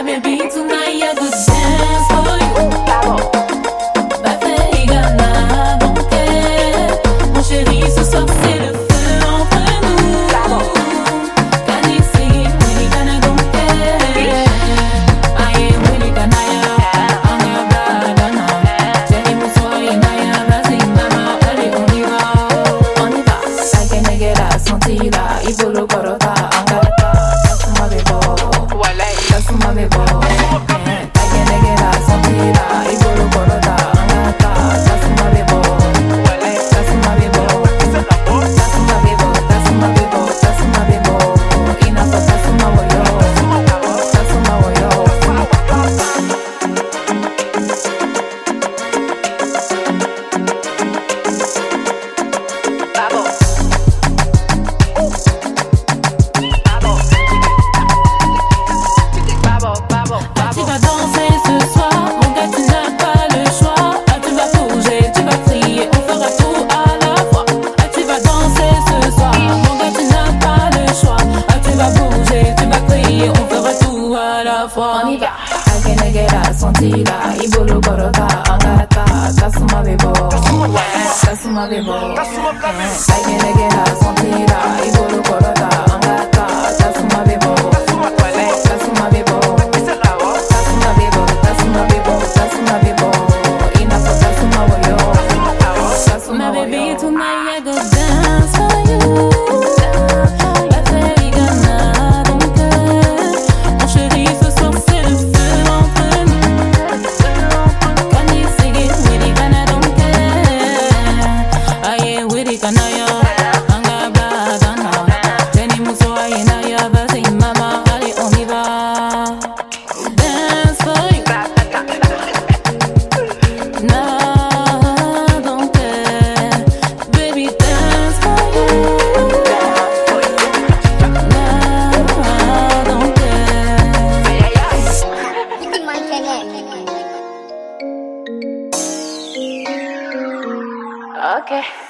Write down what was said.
I've been being too naive. fois, on y va. Akenegera, sentila, Ibolo Gorota, Angata, Tasuma Bebo. Tasuma Bebo. Akenegera, sentila, Ibolo Gorota. Oke. Okay.